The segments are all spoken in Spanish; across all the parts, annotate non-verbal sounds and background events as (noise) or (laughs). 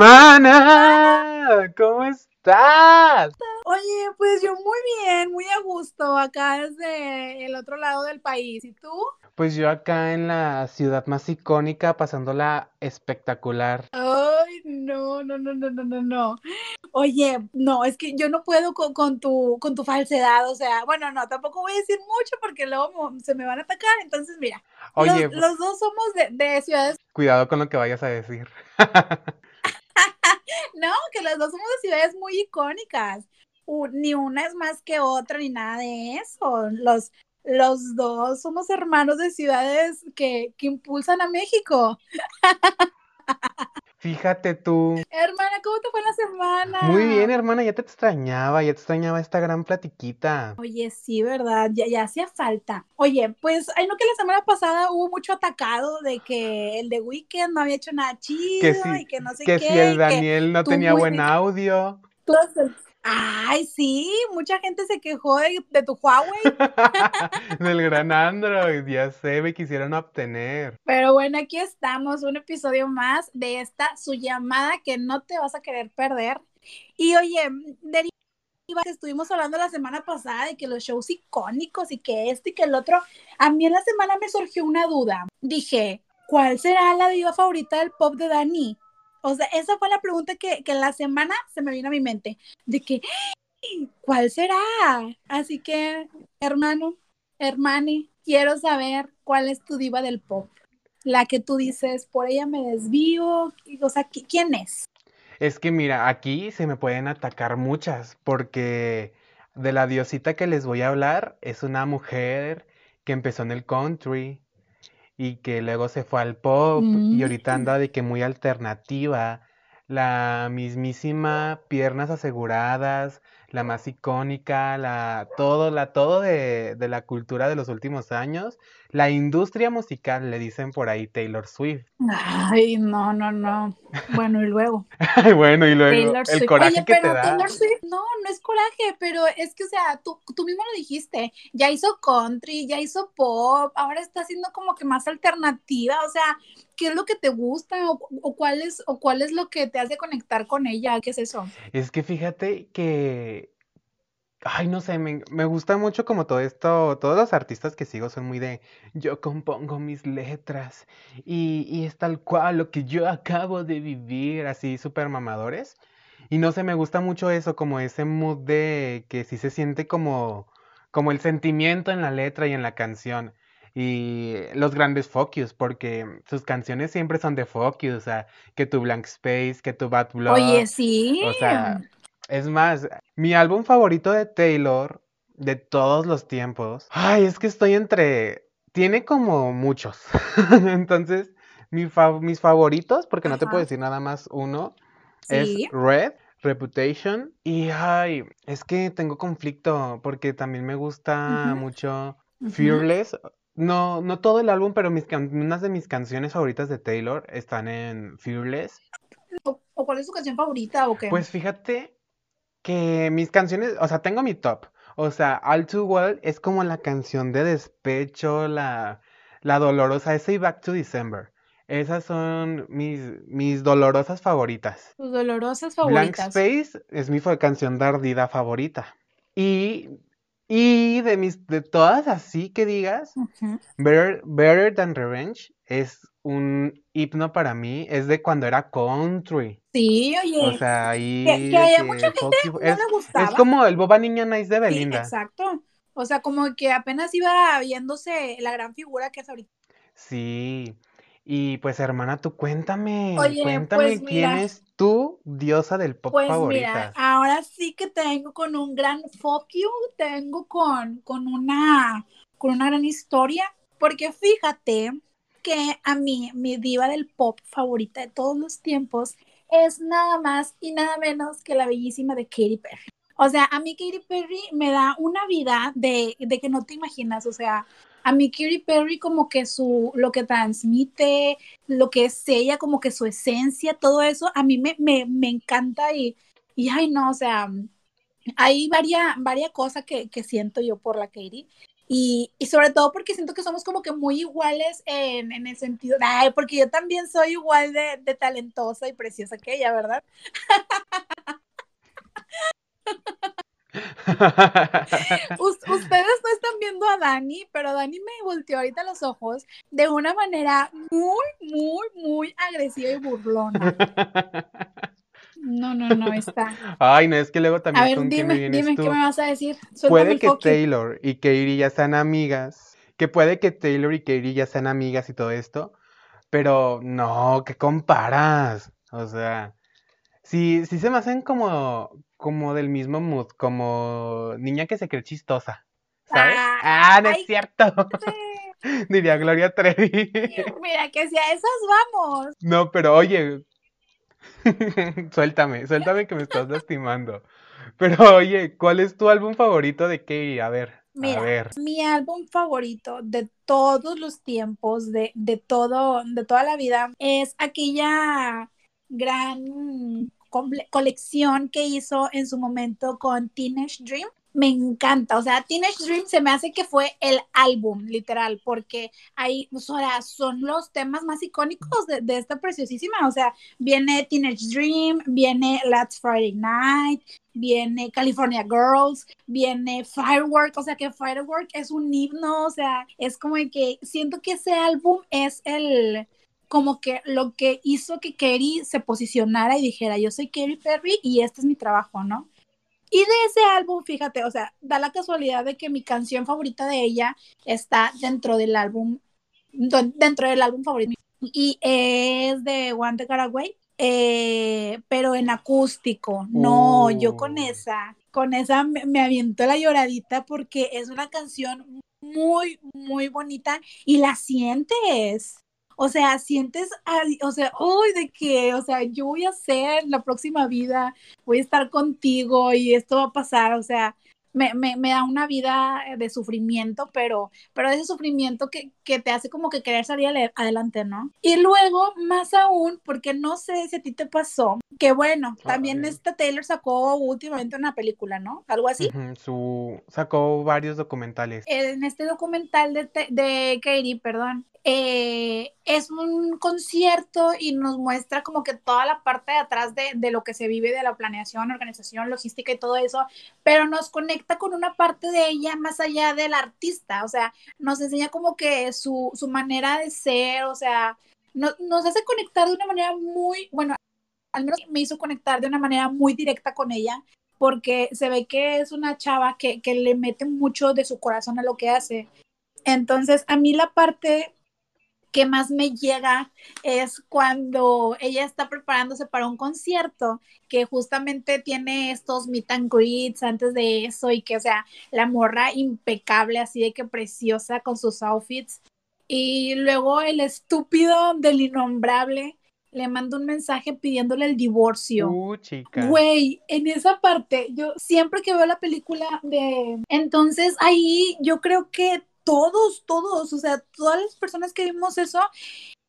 Hermana, ¿cómo estás? Oye, pues yo muy bien, muy a gusto, acá desde el otro lado del país. ¿Y tú? Pues yo acá en la ciudad más icónica, pasándola espectacular. Ay, no, no, no, no, no, no, no. Oye, no, es que yo no puedo con, con tu, con tu falsedad, o sea, bueno, no, tampoco voy a decir mucho porque luego se me van a atacar, entonces mira, Oye, los, los dos somos de, de ciudades, cuidado con lo que vayas a decir. (laughs) no, que los dos somos de ciudades muy icónicas. Ni una es más que otra, ni nada de eso. Los, los dos somos hermanos de ciudades que, que impulsan a México. Fíjate tú. Hermana, ¿cómo te fue la semana? Muy bien, hermana, ya te extrañaba, ya te extrañaba esta gran platiquita. Oye, sí, ¿verdad? Ya, ya hacía falta. Oye, pues, ay, no que la semana pasada hubo mucho atacado de que el de Weekend no había hecho nada chido Que y que no sé que qué. si el que Daniel no tenía buen audio. Ay, sí, mucha gente se quejó de, de tu Huawei, (laughs) Del gran Android, ya sé, me quisieron obtener. pero bueno, aquí estamos, un episodio más de esta, su llamada que no te vas a querer perder. Y oye, Deriva, estuvimos hablando la semana pasada de que los shows icónicos y que este y que el otro, a mí en la semana me surgió una duda. Dije, ¿cuál será la diva favorita del pop de Dani? O sea, esa fue la pregunta que, que la semana se me vino a mi mente, de que, ¿cuál será? Así que, hermano, hermane, quiero saber cuál es tu diva del pop. La que tú dices, por ella me desvío, o sea, ¿qui- ¿quién es? Es que mira, aquí se me pueden atacar muchas, porque de la diosita que les voy a hablar es una mujer que empezó en el country y que luego se fue al pop y ahorita Mm. anda de que muy alternativa. La mismísima Piernas Aseguradas, la más icónica, la todo, la todo de, de la cultura de los últimos años. La industria musical, le dicen por ahí Taylor Swift. Ay, no, no, no. Bueno, y luego. (laughs) Ay, bueno, y luego Taylor el Swift. coraje Oye, que te pero da. Taylor Swift, no, no es coraje, pero es que, o sea, tú, tú mismo lo dijiste, ya hizo country, ya hizo pop, ahora está haciendo como que más alternativa, o sea, ¿qué es lo que te gusta o, cuál es, o es lo que te hace conectar con ella? ¿Qué es eso? Es que fíjate que, ay, no sé, me, me gusta mucho como todo esto, todos los artistas que sigo son muy de, yo compongo mis letras y, y es tal cual lo que yo acabo de vivir, así súper mamadores. Y no sé, me gusta mucho eso, como ese mood de que sí se siente como, como el sentimiento en la letra y en la canción. Y los grandes Focus, porque sus canciones siempre son de Focus, o sea, que tu Blank Space, que tu Bad Blood. Oye, sí. O sea, es más, mi álbum favorito de Taylor de todos los tiempos. Ay, es que estoy entre. Tiene como muchos. (laughs) Entonces, mi fa- mis favoritos, porque no te puedo decir nada más uno, es. Red, Reputation. Y ay, es que tengo conflicto, porque también me gusta mucho. Fearless. No, no todo el álbum, pero mis can- unas de mis canciones favoritas de Taylor están en Fearless. ¿O, o cuál es tu canción favorita o qué? Pues fíjate que mis canciones, o sea, tengo mi top. O sea, All Too Well es como la canción de despecho, la, la dolorosa, esa y Back to December. Esas son mis, mis dolorosas favoritas. Tus dolorosas Blank favoritas. Space es mi canción de ardida favorita. Y, y de mis, de todas así que digas. Better, Better Than Revenge es un himno para mí, es de cuando era country. Sí, O oye, sea, que, ahí que a mucha que gente you- no es, le es gustaba. como el Boba Niña Nice de Sí, Belinda. exacto. O sea, como que apenas iba viéndose la gran figura que es ahorita. Sí. Y pues hermana, tú cuéntame, Oye, cuéntame pues quién mira, es tu diosa del pop pues mira, favorita. ahora sí que tengo con un gran fuck you, tengo con, con una, con una gran historia, porque fíjate que a mí, mi diva del pop favorita de todos los tiempos es nada más y nada menos que la bellísima de Katy Perry. O sea, a mí Katy Perry me da una vida de, de que no te imaginas, o sea, a mí Katy Perry como que su, lo que transmite, lo que es ella, como que su esencia, todo eso, a mí me, me, me encanta y, y ay no, o sea, hay varias, varias cosas que, que siento yo por la Katie. Y, y, sobre todo porque siento que somos como que muy iguales en, en el sentido, ay, porque yo también soy igual de, de talentosa y preciosa que ella, ¿verdad? (laughs) (laughs) Ustedes no están viendo a Dani, pero Dani me volteó ahorita los ojos de una manera muy, muy, muy agresiva y burlona. No, no, no, está. Ay, no, es que luego también A ver, dime, dime, tú. ¿qué me vas a decir? Suéltame Puede que. Taylor y Katie ya sean amigas, que puede que Taylor y Katie ya sean amigas y todo esto, pero no, ¿qué comparas? O sea, sí, sí se me hacen como, como del mismo mood, como niña que se cree chistosa, ¿sabes? Ah, no es cierto, (laughs) diría Gloria Trevi. (laughs) Mira, que si a esas vamos. No, pero oye, (laughs) suéltame, suéltame que me estás lastimando. Pero oye, ¿cuál es tu álbum favorito de Katie? A ver, a ver. mi álbum favorito de todos los tiempos, de, de todo, de toda la vida, es aquella gran colección que hizo en su momento con Teenage Dream. Me encanta, o sea, Teenage Dream se me hace que fue el álbum, literal, porque ahí, o son los temas más icónicos de, de esta preciosísima, o sea, viene Teenage Dream, viene Last Friday Night, viene California Girls, viene Firework, o sea que Firework es un himno, o sea, es como que siento que ese álbum es el como que lo que hizo que Katy se posicionara y dijera, yo soy Katy Perry y este es mi trabajo, ¿no? Y de ese álbum, fíjate, o sea, da la casualidad de que mi canción favorita de ella está dentro del álbum, dentro del álbum favorito. Y es de One the Got Away, eh, pero en acústico. No, yo con Uy. esa, con esa me, me aviento la lloradita porque es una canción muy, muy bonita y la sientes. O sea, sientes, o sea, uy, de que, o sea, yo voy a ser la próxima vida, voy a estar contigo y esto va a pasar, o sea, me, me, me da una vida de sufrimiento, pero, pero ese sufrimiento que, que te hace como que querer salir adelante, ¿no? Y luego, más aún, porque no sé si a ti te pasó, que bueno, también Ay. esta Taylor sacó últimamente una película, ¿no? Algo así. Su sacó varios documentales. en este documental de, de Katie, perdón, eh, es un concierto y nos muestra como que toda la parte de atrás de, de lo que se vive de la planeación, organización, logística y todo eso, pero nos conecta con una parte de ella más allá del artista, o sea, nos enseña como que su, su manera de ser, o sea, no- nos hace conectar de una manera muy, bueno, al menos me hizo conectar de una manera muy directa con ella, porque se ve que es una chava que, que le mete mucho de su corazón a lo que hace. Entonces, a mí la parte que más me llega es cuando ella está preparándose para un concierto que justamente tiene estos meet and greets antes de eso y que, o sea, la morra impecable, así de que preciosa con sus outfits. Y luego el estúpido del innombrable le manda un mensaje pidiéndole el divorcio. Uh, chica. Güey, en esa parte, yo siempre que veo la película de... Entonces ahí yo creo que todos, todos, o sea, todas las personas que vimos eso,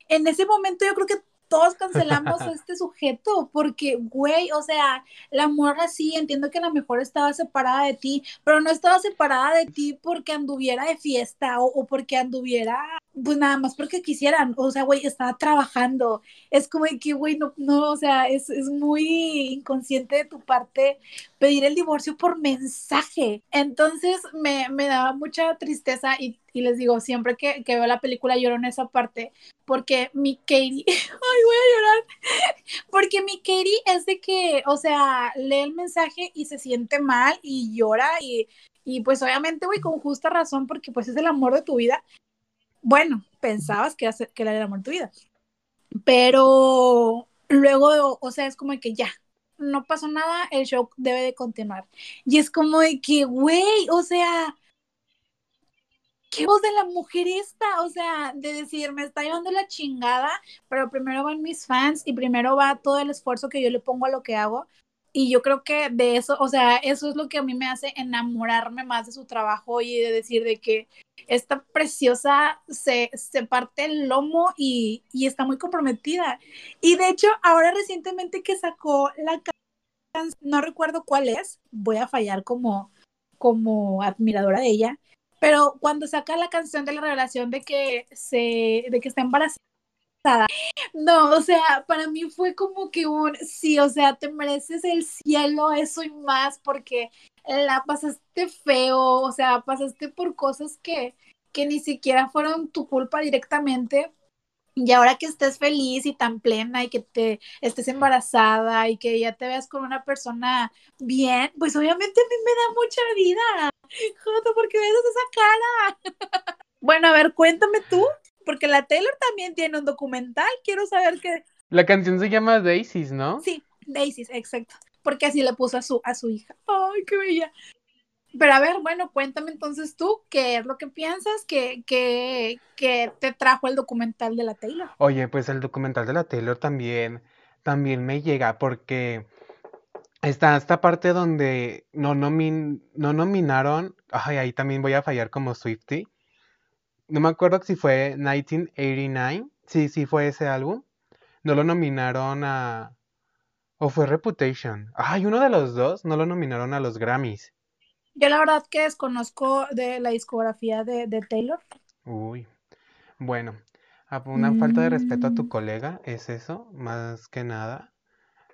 en ese momento yo creo que todos cancelamos a (laughs) este sujeto, porque, güey, o sea, la morra sí, entiendo que a lo mejor estaba separada de ti, pero no estaba separada de ti porque anduviera de fiesta o, o porque anduviera, pues nada más porque quisieran, o sea, güey, estaba trabajando, es como que, güey, no, no, o sea, es, es muy inconsciente de tu parte pedir el divorcio por mensaje. Entonces me, me daba mucha tristeza y, y les digo, siempre que, que, veo la película lloro en esa parte porque mi Katie, (laughs) ay, voy a llorar, porque mi Katie es de que, o sea, lee el mensaje y se siente mal y llora y, y pues obviamente, güey, con justa razón porque pues es el amor de tu vida. Bueno, pensabas que, hace, que era el amor de tu vida, pero luego, o sea, es como que ya, no pasó nada, el show debe de continuar. Y es como de que, güey, o sea, ¿qué voz de la mujer esta? O sea, de decir, me está llevando la chingada, pero primero van mis fans y primero va todo el esfuerzo que yo le pongo a lo que hago. Y yo creo que de eso, o sea, eso es lo que a mí me hace enamorarme más de su trabajo y de decir de que esta preciosa se, se parte el lomo y, y, está muy comprometida. Y de hecho, ahora recientemente que sacó la no recuerdo cuál es, voy a fallar como, como admiradora de ella, pero cuando saca la canción de la revelación de que se, de que está embarazada, no, o sea, para mí fue como que un sí, o sea, te mereces el cielo, eso y más, porque la pasaste feo, o sea, pasaste por cosas que, que ni siquiera fueron tu culpa directamente. Y ahora que estés feliz y tan plena y que te estés embarazada y que ya te veas con una persona bien, pues obviamente a mí me da mucha vida. (laughs) Joto, ¿por qué ves esa cara? (laughs) bueno, a ver, cuéntame tú, porque la Taylor también tiene un documental, quiero saber qué. La canción se llama Daisies, ¿no? Sí, Daisies, exacto. Porque así le puso a su, a su hija. ¡Ay, qué bella! Pero a ver, bueno, cuéntame entonces tú, ¿qué es lo que piensas que, que, que te trajo el documental de la Taylor? Oye, pues el documental de la Taylor también, también me llega porque está esta parte donde no, nomin, no nominaron, ay, ahí también voy a fallar como Swifty. No me acuerdo si fue 1989, sí, sí fue ese álbum. No lo nominaron a... ¿O fue Reputation? Ay, uno de los dos no lo nominaron a los Grammys. Yo la verdad que desconozco de la discografía de, de Taylor. Uy, bueno, una falta de respeto a tu Mm, colega es eso, más que nada.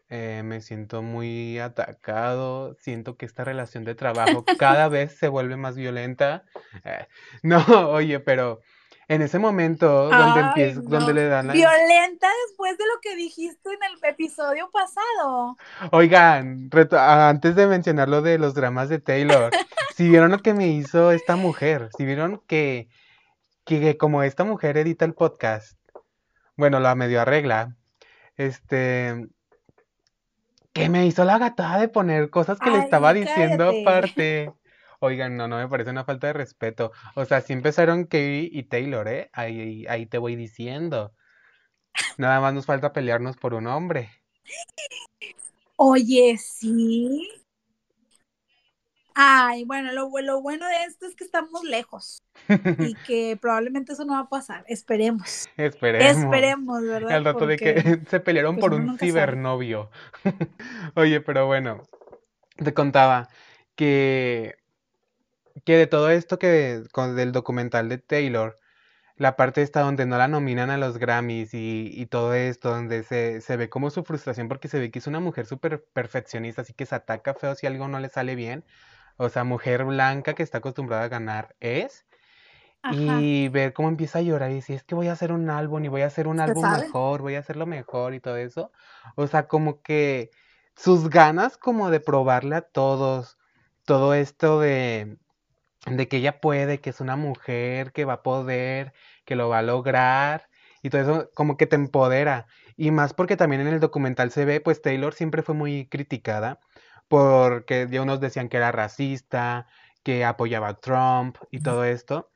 Eh, me siento muy atacado, siento que esta relación de trabajo cada vez se vuelve más violenta. Eh, (laughs) no, oye, pero en ese momento donde Ay, empieza, donde le dan la... Violenta después de lo que dijiste en el episodio pasado. Oigan, antes de mencionar lo de los dramas de Taylor, (laughs) si vieron lo que me hizo esta mujer, si vieron que, que como esta mujer edita el podcast, bueno, la medio arregla, este, que me hizo la gatada de poner cosas que le estaba diciendo (laughs) aparte. Oigan, no, no me parece una falta de respeto. O sea, sí empezaron Katy y Taylor, ¿eh? Ahí, ahí te voy diciendo. Nada más nos falta pelearnos por un hombre. Oye, sí. Ay, bueno, lo, bu- lo bueno de esto es que estamos lejos (laughs) y que probablemente eso no va a pasar. Esperemos. Esperemos. Esperemos, ¿verdad? Al rato de que (laughs) se pelearon pues por un sabe. cibernovio. (laughs) Oye, pero bueno, te contaba que, que de todo esto que con del documental de Taylor, la parte esta donde no la nominan a los Grammys y, y todo esto, donde se, se ve como su frustración porque se ve que es una mujer súper perfeccionista, así que se ataca feo si algo no le sale bien. O sea, mujer blanca que está acostumbrada a ganar es. Ajá, Y ver cómo empieza a llorar y decir, es que voy a hacer un álbum y voy a hacer un álbum sabe. mejor, voy a hacerlo mejor y todo eso. O sea, como que sus ganas como de probarle a todos todo esto de, de que ella puede, que es una mujer, que va a poder, que lo va a lograr y todo eso como que te empodera. Y más porque también en el documental se ve, pues Taylor siempre fue muy criticada porque ya unos decían que era racista, que apoyaba a Trump y todo esto.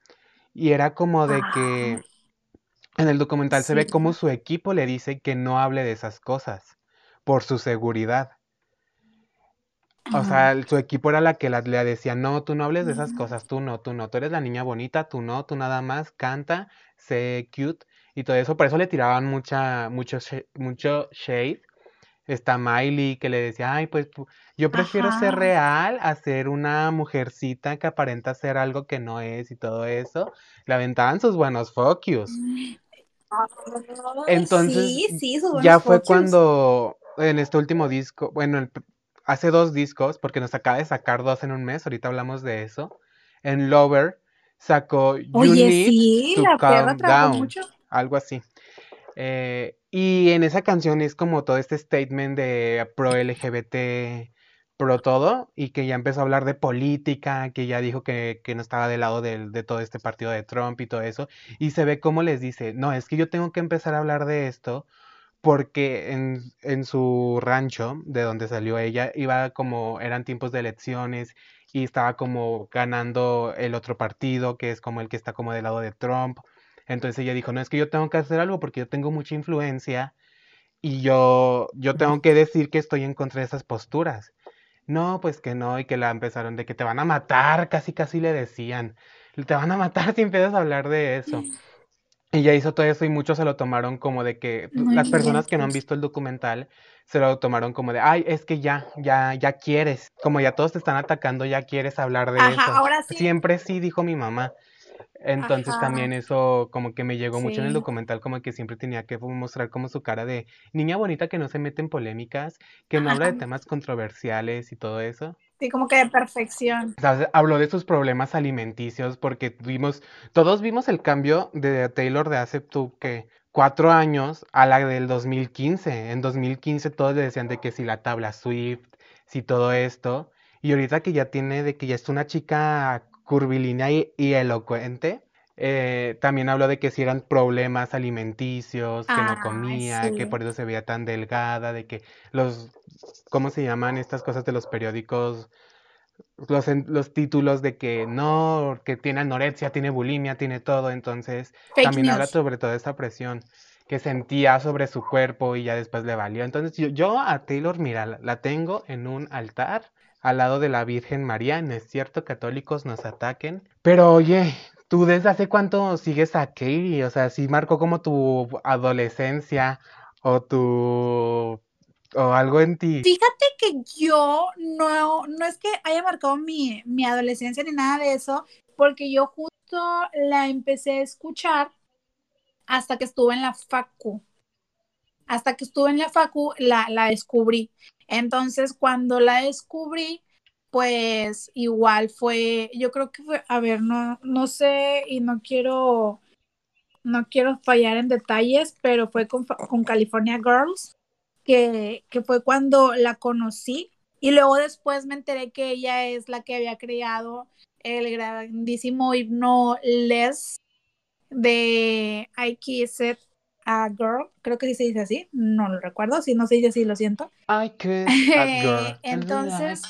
Y era como de Ah, que en el documental se ve cómo su equipo le dice que no hable de esas cosas por su seguridad. O sea, su equipo era la que la- le decía, no, tú no hables de esas cosas, tú no, tú no, tú eres la niña bonita, tú no, tú nada más canta, sé cute y todo eso. Por eso le tiraban mucha, mucho, mucho shade. Está Miley que le decía, ay, pues pu- yo prefiero ser real a ser una mujercita que aparenta ser algo que no es y todo eso. Le aventaban sus buenos focus. Entonces, sí, sí, sus ya buenos fue focus. cuando en este último disco, bueno, el hace dos discos, porque nos acaba de sacar dos en un mes, ahorita hablamos de eso. En Lover sacó You Oye, Need sí, to la Calm Down, mucho. algo así. Eh, y en esa canción es como todo este statement de pro LGBT, pro todo, y que ya empezó a hablar de política, que ya dijo que, que no estaba del lado del- de todo este partido de Trump y todo eso, y se ve cómo les dice, no, es que yo tengo que empezar a hablar de esto porque en, en su rancho, de donde salió ella, iba como, eran tiempos de elecciones y estaba como ganando el otro partido, que es como el que está como del lado de Trump. Entonces ella dijo, no, es que yo tengo que hacer algo porque yo tengo mucha influencia y yo, yo tengo que decir que estoy en contra de esas posturas. No, pues que no, y que la empezaron de que te van a matar, casi casi le decían, te van a matar si empiezas a hablar de eso. Ella hizo todo eso y muchos se lo tomaron como de que No las personas que no han visto el documental se lo tomaron como de, ay, es que ya, ya, ya quieres, como ya todos te están atacando, ya quieres hablar de Ajá, eso. ahora sí. Siempre sí, dijo mi mamá. Entonces Ajá. también eso como que me llegó mucho en el documental, como que siempre tenía que mostrar como su cara de niña bonita que no se mete en polémicas, que no habla de temas controversiales y todo eso. Sí, como que de perfección. Habló de sus problemas alimenticios porque vimos, todos vimos el cambio de Taylor de hace tú que cuatro años a la del 2015. En 2015 todos le decían de que si la tabla Swift, si todo esto. Y ahorita que ya tiene, de que ya es una chica curvilínea y, y elocuente, eh, también habló de que si eran problemas alimenticios, que no comía, que por eso se veía tan delgada, de que los, ¿cómo se llaman estas cosas de los periódicos? Los, los títulos de que no, que tiene anorexia, tiene bulimia, tiene todo, entonces Fake también habla sobre toda esa presión que sentía sobre su cuerpo y ya después le valió. Entonces yo, yo a Taylor, mira, la, la tengo en un altar al lado de la Virgen María, no es cierto, católicos nos ataquen, pero oye, ¿tú desde hace cuánto sigues a Katie? O sea, sí marcó como tu adolescencia o tu... o algo en ti. Fíjate que yo no, no es que haya marcado mi, mi adolescencia ni nada de eso, porque yo justo la empecé a escuchar hasta que estuve en la facu. Hasta que estuve en la facu la, la descubrí. Entonces, cuando la descubrí, pues igual fue, yo creo que fue, a ver, no, no sé y no quiero, no quiero fallar en detalles, pero fue con, con California Girls, que, que fue cuando la conocí y luego después me enteré que ella es la que había creado el grandísimo himno Les de I Kiss a Girl, creo que sí se dice así, no lo recuerdo, si no se dice así, lo siento. I (laughs) girl. entonces,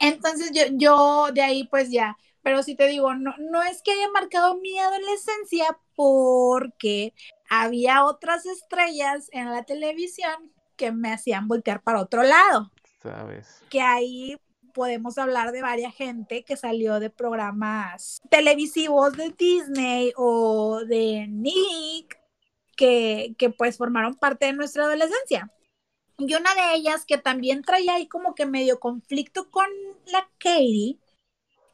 entonces yo, yo de ahí pues ya, pero si te digo, no, no es que haya marcado mi adolescencia porque había otras estrellas en la televisión que me hacían voltear para otro lado. ¿Sabes? Que ahí podemos hablar de varias gente que salió de programas televisivos de Disney o de Nick, que, que pues formaron parte de nuestra adolescencia. Y una de ellas que también traía ahí como que medio conflicto con la Katie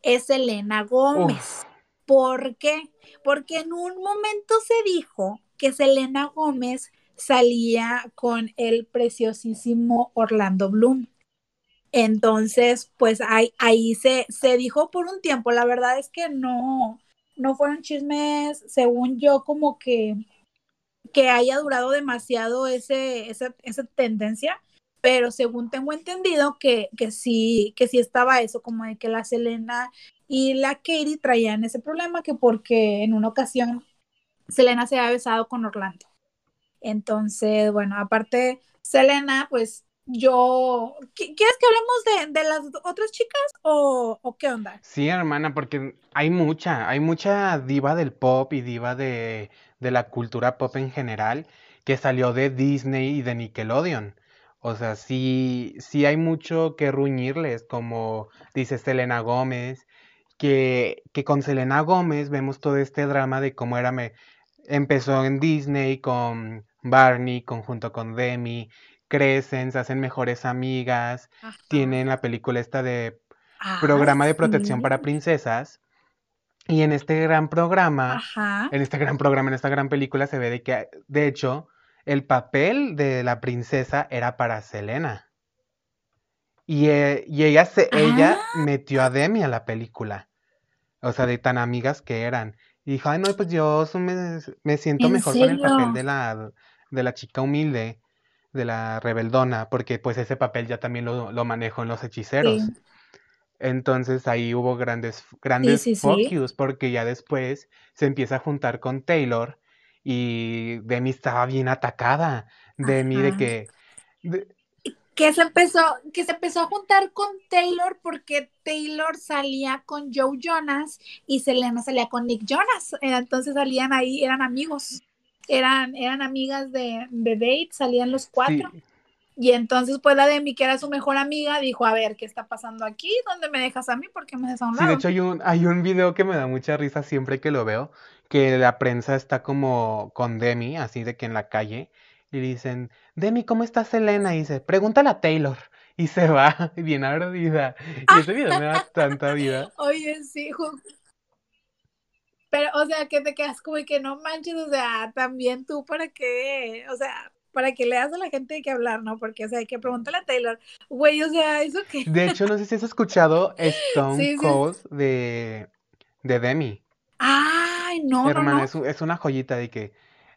es Elena Gómez. Uf. ¿Por qué? Porque en un momento se dijo que Selena Gómez salía con el preciosísimo Orlando Bloom. Entonces, pues ahí, ahí se, se dijo por un tiempo, la verdad es que no, no fueron chismes, según yo, como que, que haya durado demasiado ese, esa, esa tendencia, pero según tengo entendido que, que, sí, que sí estaba eso, como de que la Selena y la Katie traían ese problema, que porque en una ocasión Selena se había besado con Orlando. Entonces, bueno, aparte, Selena, pues yo. ¿Quieres que hablemos de, de las otras chicas o, o, qué onda? Sí, hermana, porque hay mucha, hay mucha diva del pop y diva de, de la cultura pop en general que salió de Disney y de Nickelodeon. O sea, sí, sí hay mucho que ruñirles, como dice Selena Gómez, que, que con Selena Gómez vemos todo este drama de cómo era, me, empezó en Disney con Barney, conjunto con Demi, crecen, se hacen mejores amigas, Ajá. tienen la película esta de ah, programa de protección sí. para princesas. Y en este gran programa, Ajá. en este gran programa, en esta gran película, se ve de que, de hecho, el papel de la princesa era para Selena. Y, eh, y ella, se, ah. ella metió a Demi a la película. O sea, de tan amigas que eran. Y dijo, ay, no, pues yo me, me siento mejor serio? con el papel de la, de la chica humilde, de la rebeldona, porque pues ese papel ya también lo, lo manejo en los hechiceros. Sí. Entonces ahí hubo grandes, grandes sí, sí, focus, porque ya después se empieza a juntar con Taylor y Demi estaba bien atacada. Demi Ajá. de que... De, que se empezó, que se empezó a juntar con Taylor porque Taylor salía con Joe Jonas y Selena salía con Nick Jonas. Entonces salían ahí, eran amigos. Eran, eran amigas de, de date, salían los cuatro. Sí. Y entonces, pues la Demi, que era su mejor amiga, dijo, a ver, ¿qué está pasando aquí? ¿Dónde me dejas a mí? ¿Por qué me dejas a un Sí, lado? de hecho hay un, hay un video que me da mucha risa siempre que lo veo, que la prensa está como con Demi, así de que en la calle, y dicen, Demi, ¿cómo está Selena? Y dice, pregúntale a Taylor. Y se va, (laughs) bien ardida. Y ese video me da tanta vida. Oye, sí, pero, o sea, que te quedas como que no manches, o sea, también tú para qué, o sea, para que le das a la gente de qué hablar, ¿no? Porque, o sea, hay que preguntarle a Taylor, güey, o sea, ¿eso qué? De hecho, no sé si has escuchado (laughs) Stone sí, Cold sí. De, de Demi. Ay, no, Hermana, no, no. Es, es, una joyita de que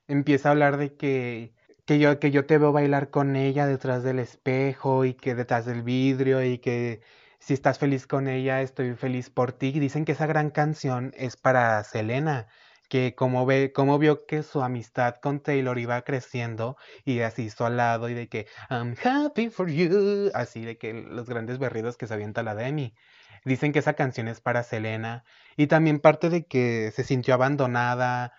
empieza a hablar de que, que, yo, que yo te veo bailar con ella detrás del espejo y que detrás del vidrio y que si estás feliz con ella, estoy feliz por ti. Dicen que esa gran canción es para Selena, que como, ve, como vio que su amistad con Taylor iba creciendo y así hizo al lado y de que I'm happy for you, así de que los grandes berridos que se avienta la Demi. Dicen que esa canción es para Selena y también parte de que se sintió abandonada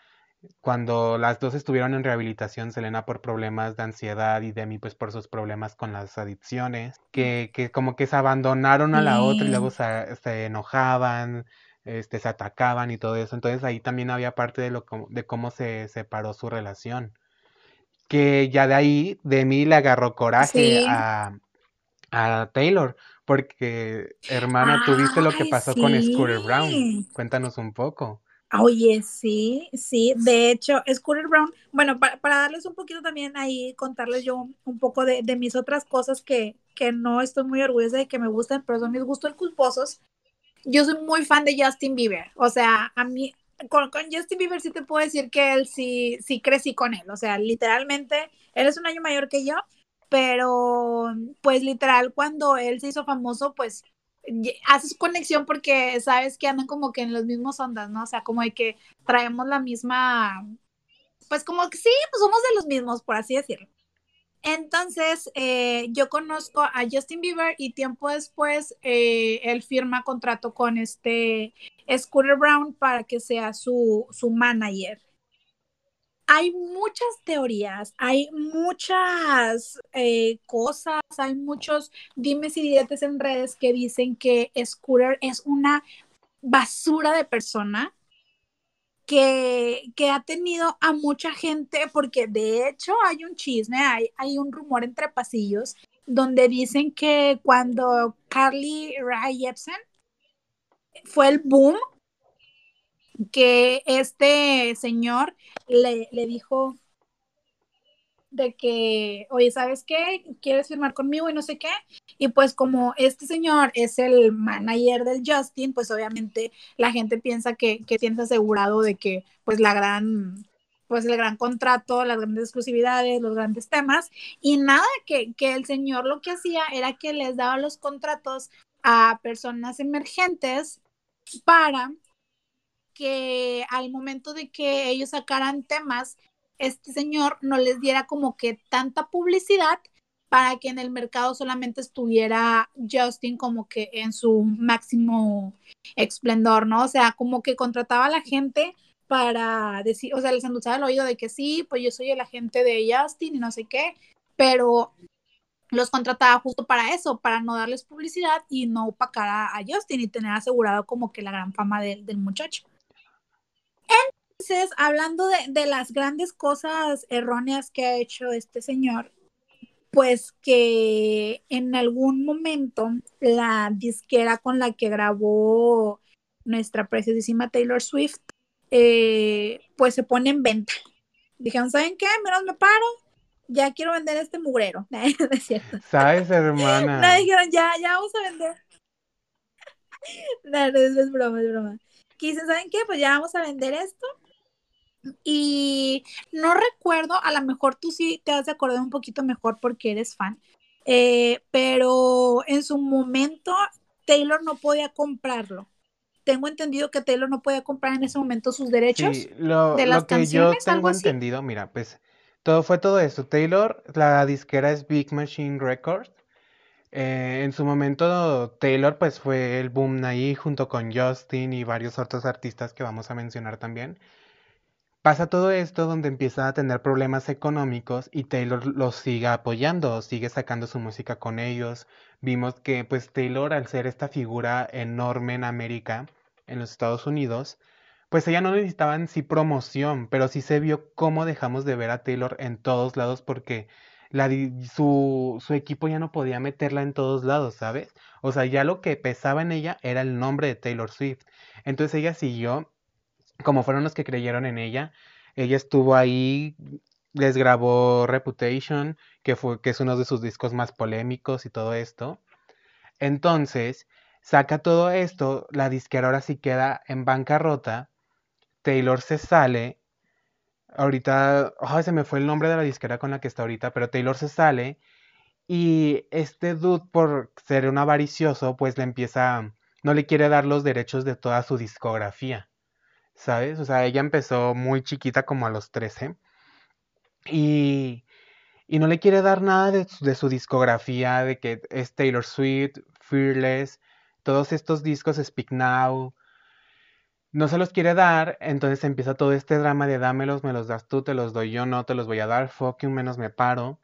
cuando las dos estuvieron en rehabilitación, Selena por problemas de ansiedad y Demi pues por sus problemas con las adicciones, que, que como que se abandonaron a la sí. otra y luego se, se, enojaban, este, se atacaban y todo eso. Entonces ahí también había parte de, lo, de cómo se separó su relación. Que ya de ahí Demi le agarró coraje sí. a, a Taylor, porque hermana, tú viste lo que pasó sí. con Scooter Brown. Cuéntanos un poco. Oye, sí, sí, de hecho, Scooter Brown, bueno, para, para, darles un poquito también ahí, contarles yo un poco de, de, mis otras cosas que, que no estoy muy orgullosa de que me gustan, pero son mis gustos culposos. Yo soy muy fan de Justin Bieber, o sea, a mí, con, con Justin Bieber sí te puedo decir que él sí, sí crecí con él, o sea, literalmente, él es un año mayor que yo, pero pues literal cuando él se hizo famoso, pues haces conexión porque sabes que andan como que en los mismos ondas, ¿no? O sea, como de que traemos la misma, pues como que sí, pues somos de los mismos, por así decirlo. Entonces, eh, yo conozco a Justin Bieber y tiempo después eh, él firma contrato con este Scooter Brown para que sea su, su manager hay muchas teorías, hay muchas eh, cosas, hay muchos dimes y diretes en redes que dicen que Scooter es una basura de persona que, que, ha tenido a mucha gente, porque de hecho hay un chisme, hay, hay un rumor entre pasillos donde dicen que cuando Carly Rae Jepsen fue el boom que este señor le, le, dijo de que, oye, ¿sabes qué? ¿Quieres firmar conmigo y no sé qué? Y pues como este señor es el manager del Justin, pues obviamente la gente piensa que, que tienes asegurado de que pues la gran, pues el gran contrato, las grandes exclusividades, los grandes temas, y nada, que, que el señor lo que hacía era que les daba los contratos a personas emergentes para que al momento de que ellos sacaran temas, este señor no les diera como que tanta publicidad para que en el mercado solamente estuviera Justin como que en su máximo esplendor, ¿no? O sea, como que contrataba a la gente para decir, o sea, les endulzaba el oído de que sí, pues yo soy el agente de Justin y no sé qué, pero los contrataba justo para eso, para no darles publicidad y no opacar a, a Justin y tener asegurado como que la gran fama de, del muchacho. Entonces, hablando de, de, las grandes cosas erróneas que ha hecho este señor, pues que en algún momento la disquera con la que grabó nuestra preciosísima Taylor Swift, eh, pues se pone en venta. Dijeron, ¿saben qué? Menos me paro, ya quiero vender este mugrero. (laughs) es cierto. ¿Sabes, hermana? No, dijeron, ya, ya vamos a vender. (laughs) no, no, es, es broma, es broma. Que dicen, ¿saben qué? Pues ya vamos a vender esto. Y no recuerdo, a lo mejor tú sí te has de acordar un poquito mejor porque eres fan, eh, pero en su momento Taylor no podía comprarlo. Tengo entendido que Taylor no podía comprar en ese momento sus derechos Sí, lo, de las lo que canciones, yo algo tengo entendido, mira, pues todo fue todo eso. Taylor, la disquera es Big Machine Records. Eh, en su momento Taylor pues fue el boom ahí junto con Justin y varios otros artistas que vamos a mencionar también. Pasa todo esto donde empieza a tener problemas económicos y Taylor los sigue apoyando, sigue sacando su música con ellos. Vimos que pues Taylor al ser esta figura enorme en América, en los Estados Unidos, pues ella no necesitaba en sí promoción, pero sí se vio cómo dejamos de ver a Taylor en todos lados porque la, su, su equipo ya no podía meterla en todos lados, ¿sabes? O sea, ya lo que pesaba en ella era el nombre de Taylor Swift. Entonces ella siguió como fueron los que creyeron en ella. Ella estuvo ahí, les grabó Reputation, que, fue, que es uno de sus discos más polémicos y todo esto. Entonces, saca todo esto, la disquera ahora sí queda en bancarrota, Taylor se sale, ahorita, oh, se me fue el nombre de la disquera con la que está ahorita, pero Taylor se sale y este dude por ser un avaricioso, pues le empieza, no le quiere dar los derechos de toda su discografía. ¿Sabes? O sea, ella empezó muy chiquita como a los 13 y, y no le quiere dar nada de, de, su discografía, de que es Taylor Swift, Fearless, todos estos discos, Speak Now, no se los quiere dar, entonces empieza todo este drama de dámelos, me los das tú, te los doy yo, no te los voy a dar, fuck you, menos me paro.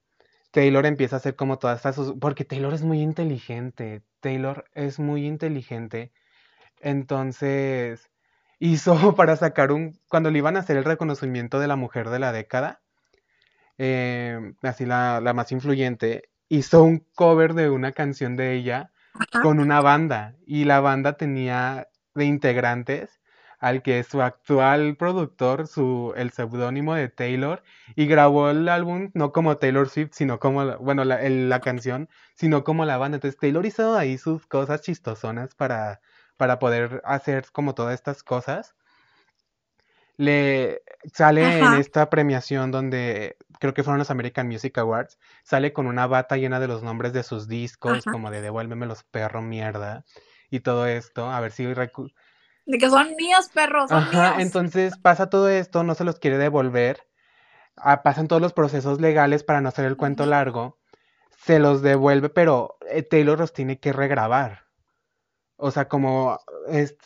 Taylor empieza a hacer como todas estas... Porque Taylor es muy inteligente, Taylor es muy inteligente. Entonces, hizo (laughs) para sacar un, cuando le iban a hacer el reconocimiento de la mujer de la década, eh, así la, la, más influyente, hizo un cover de una canción de ella Ajá. con una banda y la banda tenía de integrantes al que es su actual productor, su, el seudónimo de Taylor, y grabó el álbum no como Taylor Swift, sino como, bueno, la, el, la canción, sino como la banda. Entonces Taylor hizo ahí sus cosas chistosonas para, para poder hacer como todas estas cosas. Le sale Ajá. en esta premiación donde creo que fueron los American Music Awards, sale con una bata llena de los nombres de sus discos, Ajá. como de devuélveme los perros mierda y todo esto, a ver si recu de que son míos perros, son Ajá, míos. entonces pasa todo esto, no se los quiere devolver, ah, pasan todos los procesos legales para no hacer el cuento largo, se los devuelve, pero eh, Taylor los tiene que regrabar. O sea, como... Es...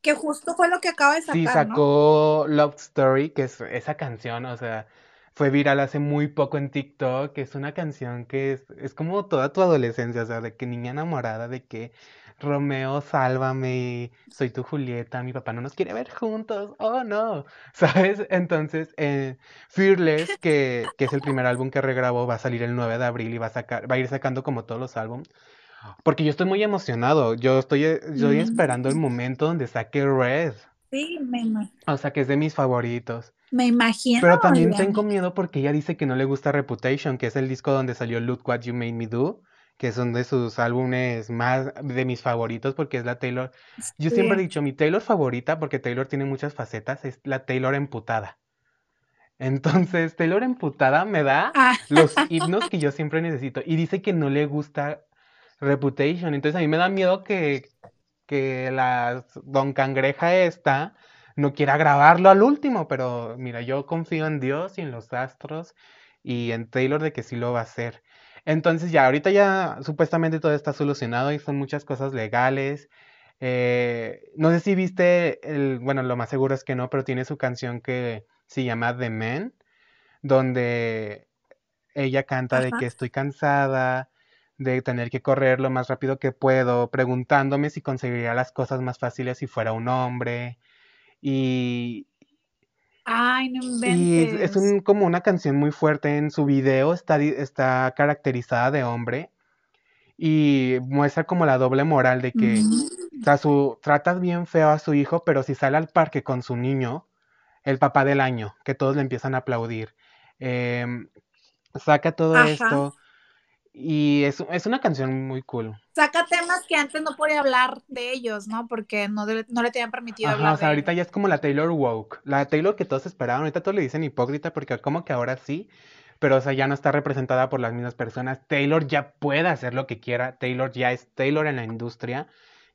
Que justo fue lo que acaba de sacar, Sí, sacó ¿no? Love Story, que es esa canción, o sea, fue viral hace muy poco en TikTok, es una canción que es, es como toda tu adolescencia, o sea, de que niña enamorada, de que Romeo, sálvame, soy tu Julieta, mi papá no nos quiere ver juntos, oh no, (laughs) ¿sabes? Entonces, eh, Fearless, que, que es el primer álbum que regrabó, va a salir el 9 de abril y va a, sacar, va a ir sacando como todos los álbumes. Porque yo estoy muy emocionado. Yo estoy, estoy mm. esperando el momento donde saque Red. Sí, me imagino. O sea, que es de mis favoritos. Me imagino. Pero también tengo miedo porque ella dice que no le gusta Reputation, que es el disco donde salió Look What You Made Me Do, que son de sus álbumes más de mis favoritos porque es la Taylor. Sí. Yo siempre he dicho, mi Taylor favorita, porque Taylor tiene muchas facetas, es la Taylor emputada. Entonces, Taylor emputada me da ah. los (laughs) himnos que yo siempre necesito. Y dice que no le gusta Reputation. Entonces a mí me da miedo que, que la Don Cangreja esta no quiera grabarlo al último, pero mira, yo confío en Dios y en los astros y en Taylor de que sí lo va a hacer. Entonces ya, ahorita ya supuestamente todo está solucionado y son muchas cosas legales. Eh, no sé si viste, el, bueno, lo más seguro es que no, pero tiene su canción que se llama The Man, donde ella canta Ajá. de que estoy cansada, de tener que correr lo más rápido que puedo, preguntándome si conseguiría las cosas más fáciles si fuera un hombre. Y. Ay, no y es, un, como una canción muy fuerte. En su video está, está caracterizada de hombre. Y muestra como la doble moral de que Mm. o sea, su, tratas bien feo a su hijo, pero si sale al parque con su niño, el papá del año, que todos le empiezan a aplaudir. Em, saca todo Ajá. esto. Y es, es una canción muy cool. Saca temas que antes no podía hablar de ellos, ¿no? Porque no, de- no le tenían permitido Ajá, hablar o sea, de ahorita ya es como la Taylor woke, la Taylor que todos esperaban, ahorita todos le dicen hipócrita porque como que ahora sí, pero o sea, ya no está representada por las mismas personas. Taylor ya puede hacer lo que quiera, Taylor ya es Taylor en la industria,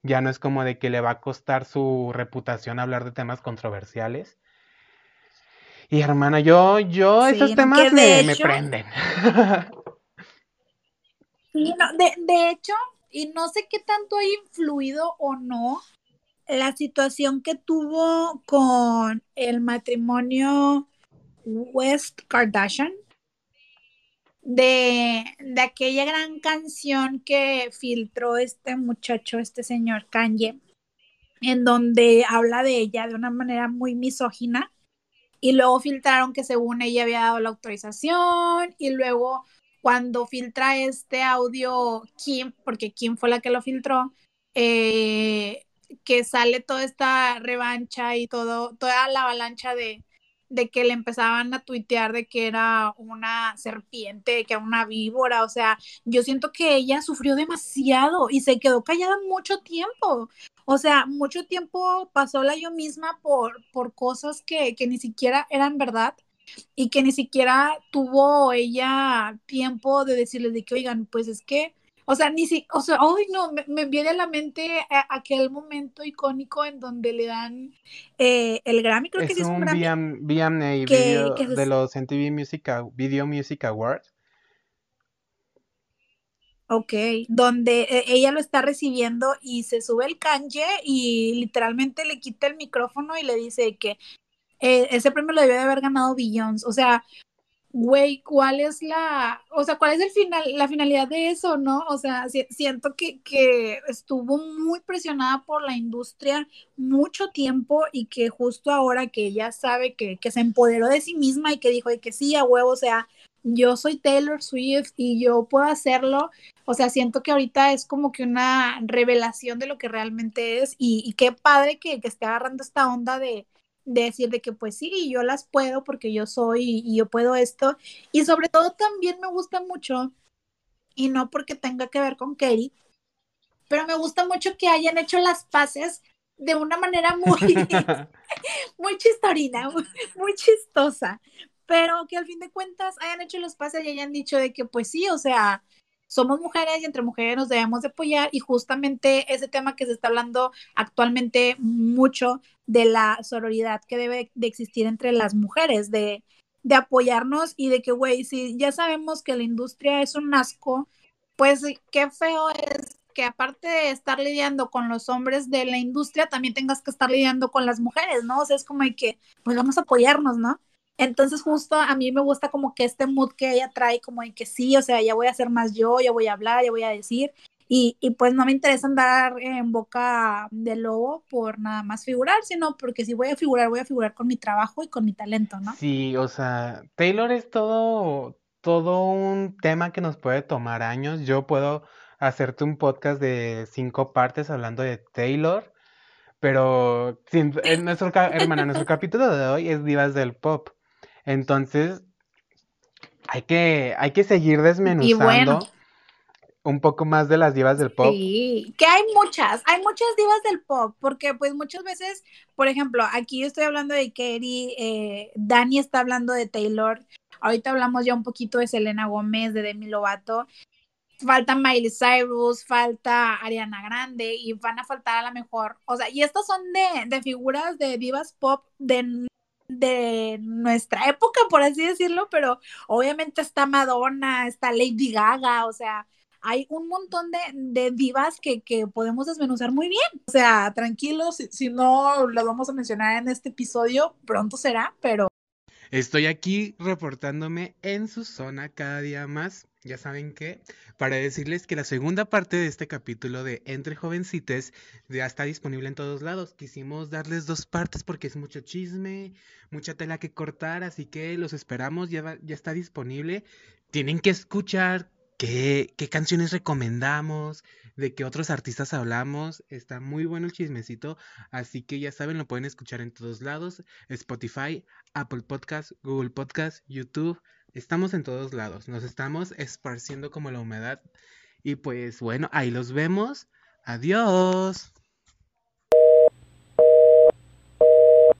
ya no es como de que le va a costar su reputación hablar de temas controversiales. Y hermana, yo, yo Sí, esos temas me, me prenden. (laughs) no, de, de hecho, y no sé qué tanto ha influido o no la situación que tuvo con el matrimonio West Kardashian, de, de aquella gran canción que filtró este muchacho, este señor Kanye, en donde habla de ella de una manera muy misógina. Y luego filtraron que según ella había dado la autorización y luego cuando filtra este audio Kim, porque Kim fue la que lo filtró, eh, que sale toda esta revancha y toda la avalancha de, de que le empezaban a tuitear de que era una serpiente, que era una víbora, o sea, yo siento que ella sufrió demasiado y se quedó callada mucho tiempo. O sea, mucho tiempo pasó la yo misma por, por cosas que, que ni siquiera eran verdad y que ni siquiera tuvo ella tiempo de decirles de que, oigan, pues es que o sea, ni si, o sea, hoy no, me, viene a la mente aquel momento icónico en donde le dan eh, el Grammy, creo que sí es un Grammy. VMA video de los MTV Music, Video Music Awards. Ok, donde eh, ella lo está recibiendo y se sube el canje y literalmente le quita el micrófono y le dice que eh, ese premio lo debió de haber ganado Billions. O sea, güey, ¿cuál es la, o sea, cuál es el final, la finalidad de eso, no? O sea, siento que, que estuvo muy presionada por la industria mucho tiempo y que justo ahora que ella sabe que, que se empoderó de sí misma y que dijo de que sí, a huevo, o sea, yo soy Taylor Swift y yo puedo hacerlo. O sea, siento que ahorita es como que una revelación de lo que realmente es y, y qué padre que, que esté agarrando esta onda de decir de que pues sí, yo las puedo porque yo soy y yo puedo esto. Y sobre todo también me gusta mucho, y no porque tenga que ver con Katie, pero me gusta mucho que hayan hecho las paces de una manera muy, (laughs) (laughs) muy chistorina, muy, chistosa, pero que al fin de cuentas hayan hecho las paces y hayan dicho de que pues sí, o sea, somos mujeres y entre mujeres nos debemos de apoyar y justamente ese tema que se está hablando actualmente mucho de la sororidad que debe de existir entre las mujeres, de, de apoyarnos y de que, güey, si ya sabemos que la industria es un asco, pues qué feo es que aparte de estar lidiando con los hombres de la industria, también tengas que estar lidiando con las mujeres, ¿no? O sea, es como de que, pues vamos a apoyarnos, ¿no? Entonces justo a mí me gusta como que este mood que ella trae, como en que sí, o sea, ya voy a ser más yo, ya voy a hablar, ya voy a decir. Y, y pues no me interesa andar en boca de lobo por nada más figurar, sino porque si voy a figurar, voy a figurar con mi trabajo y con mi talento, ¿no? Sí, o sea, Taylor es todo, todo un tema que nos puede tomar años. Yo puedo hacerte un podcast de cinco partes hablando de Taylor, pero en nuestro, hermana, nuestro (laughs) capítulo de hoy es Divas del Pop. Entonces, hay que, hay que seguir desmenuzando un poco más de las divas del pop. Sí, que hay muchas, hay muchas divas del pop, porque pues muchas veces, por ejemplo, aquí yo estoy hablando de Kerry, eh, Dani está hablando de Taylor, ahorita hablamos ya un poquito de Selena Gómez, de Demi Lovato, falta Miley Cyrus, falta Ariana Grande y van a faltar a lo mejor, o sea, y estas son de, de figuras de divas pop de de nuestra época, por así decirlo, pero obviamente está Madonna, está Lady Gaga, o sea, hay un montón de, de divas que, que, podemos desmenuzar muy bien. O sea, tranquilos, si, si no lo vamos a mencionar en este episodio, pronto será, pero... Estoy aquí reportándome en su zona cada día más ya saben que, para decirles que la segunda parte de este capítulo de Entre Jovencites ya está disponible en todos lados. Quisimos darles dos partes porque es mucho chisme, mucha tela que cortar, así que los esperamos, ya, ya está disponible. Tienen que escuchar qué, qué canciones recomendamos, de qué otros artistas hablamos. Está muy bueno el chismecito, así que ya saben, lo pueden escuchar en todos lados. Spotify, Apple Podcast, Google Podcast, YouTube. Estamos en todos lados, nos estamos esparciendo como la humedad. Y pues bueno, ahí los vemos. Adiós.